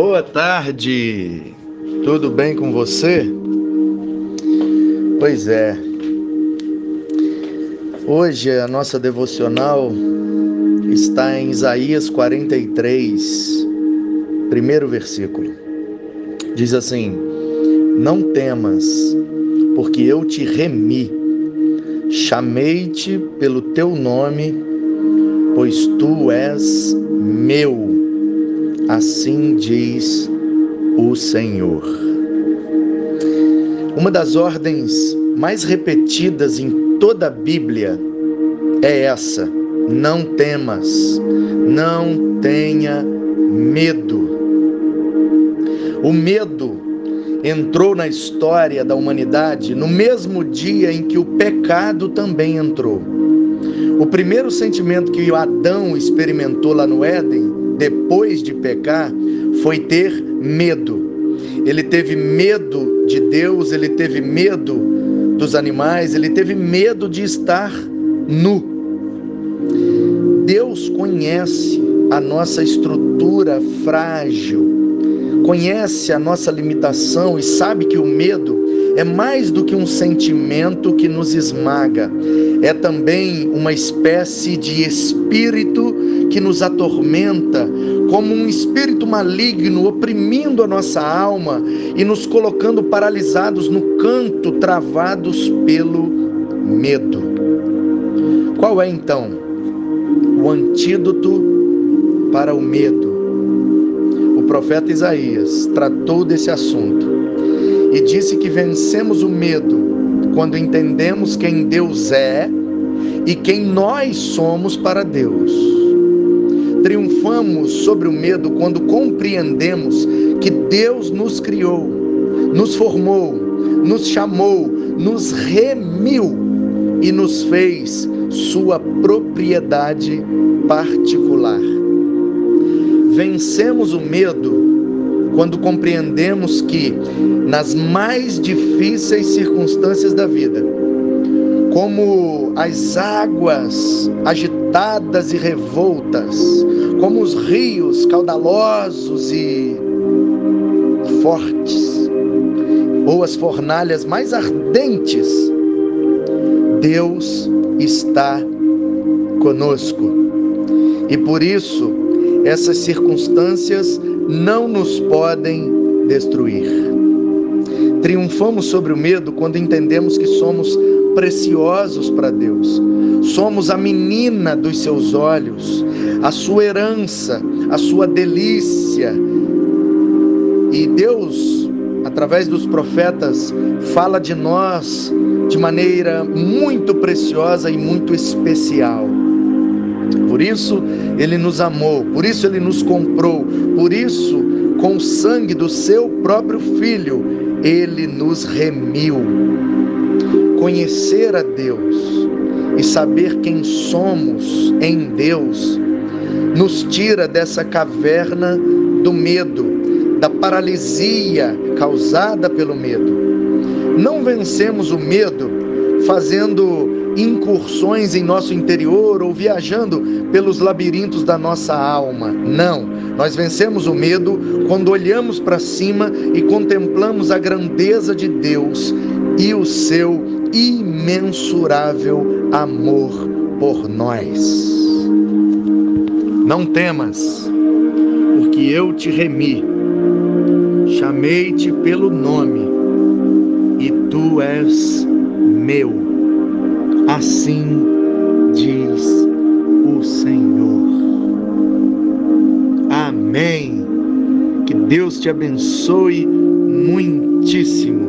Boa tarde, tudo bem com você? Pois é, hoje a nossa devocional está em Isaías 43, primeiro versículo. Diz assim: Não temas, porque eu te remi, chamei-te pelo teu nome, pois tu és meu Assim diz o Senhor. Uma das ordens mais repetidas em toda a Bíblia é essa: não temas, não tenha medo. O medo entrou na história da humanidade no mesmo dia em que o pecado também entrou. O primeiro sentimento que Adão experimentou lá no Éden depois de pecar foi ter medo. Ele teve medo de Deus, ele teve medo dos animais, ele teve medo de estar nu. Deus conhece a nossa estrutura frágil, conhece a nossa limitação e sabe que o medo é mais do que um sentimento que nos esmaga, é também uma espécie de espírito que nos atormenta, como um espírito maligno oprimindo a nossa alma e nos colocando paralisados no canto, travados pelo medo. Qual é então o antídoto para o medo? O profeta Isaías tratou desse assunto e disse que vencemos o medo quando entendemos quem Deus é e quem nós somos para Deus. Triunfamos sobre o medo quando compreendemos que Deus nos criou, nos formou, nos chamou, nos remiu e nos fez sua propriedade particular. Vencemos o medo quando compreendemos que, nas mais difíceis circunstâncias da vida, como as águas agitadas e revoltas, como os rios caudalosos e fortes, ou as fornalhas mais ardentes, Deus está conosco. E por isso, essas circunstâncias não nos podem destruir. Triunfamos sobre o medo quando entendemos que somos preciosos para Deus. Somos a menina dos seus olhos, a sua herança, a sua delícia. E Deus, através dos profetas, fala de nós de maneira muito preciosa e muito especial. Por isso ele nos amou, por isso ele nos comprou, por isso, com o sangue do seu próprio filho, ele nos remiu. Conhecer a Deus e saber quem somos em Deus nos tira dessa caverna do medo, da paralisia causada pelo medo. Não vencemos o medo fazendo incursões em nosso interior ou viajando pelos labirintos da nossa alma. Não, nós vencemos o medo quando olhamos para cima e contemplamos a grandeza de Deus e o seu imensurável amor por nós. Não temas, porque eu te remi, chamei-te pelo nome e tu és meu. Assim diz o Senhor. Amém. Que Deus te abençoe muitíssimo.